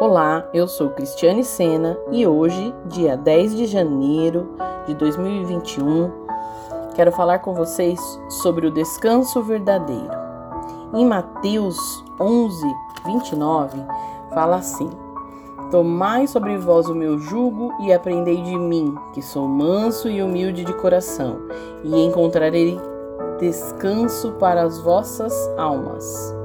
Olá, eu sou Cristiane Sena e hoje, dia 10 de janeiro de 2021, quero falar com vocês sobre o descanso verdadeiro. Em Mateus 11, 29, fala assim: Tomai sobre vós o meu jugo e aprendei de mim, que sou manso e humilde de coração, e encontrarei descanso para as vossas almas.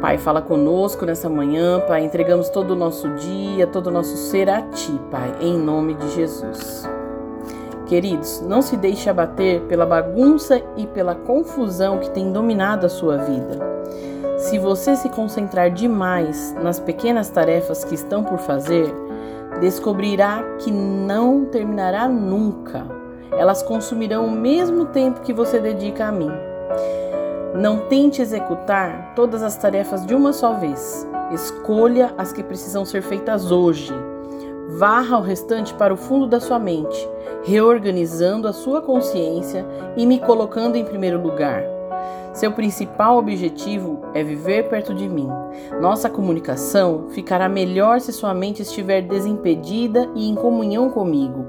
Pai, fala conosco nessa manhã, Pai. Entregamos todo o nosso dia, todo o nosso ser a Ti, Pai, em nome de Jesus. Queridos, não se deixe abater pela bagunça e pela confusão que tem dominado a sua vida. Se você se concentrar demais nas pequenas tarefas que estão por fazer, descobrirá que não terminará nunca. Elas consumirão o mesmo tempo que você dedica a mim. Não tente executar todas as tarefas de uma só vez. Escolha as que precisam ser feitas hoje. Varra o restante para o fundo da sua mente, reorganizando a sua consciência e me colocando em primeiro lugar. Seu principal objetivo é viver perto de mim. Nossa comunicação ficará melhor se sua mente estiver desimpedida e em comunhão comigo.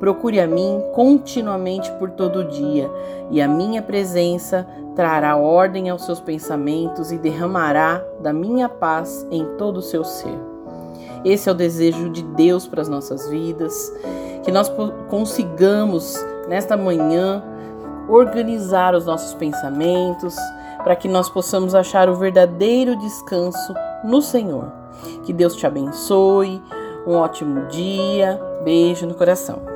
Procure a mim continuamente por todo o dia, e a minha presença trará ordem aos seus pensamentos e derramará da minha paz em todo o seu ser. Esse é o desejo de Deus para as nossas vidas, que nós consigamos nesta manhã organizar os nossos pensamentos, para que nós possamos achar o verdadeiro descanso no Senhor. Que Deus te abençoe, um ótimo dia, beijo no coração.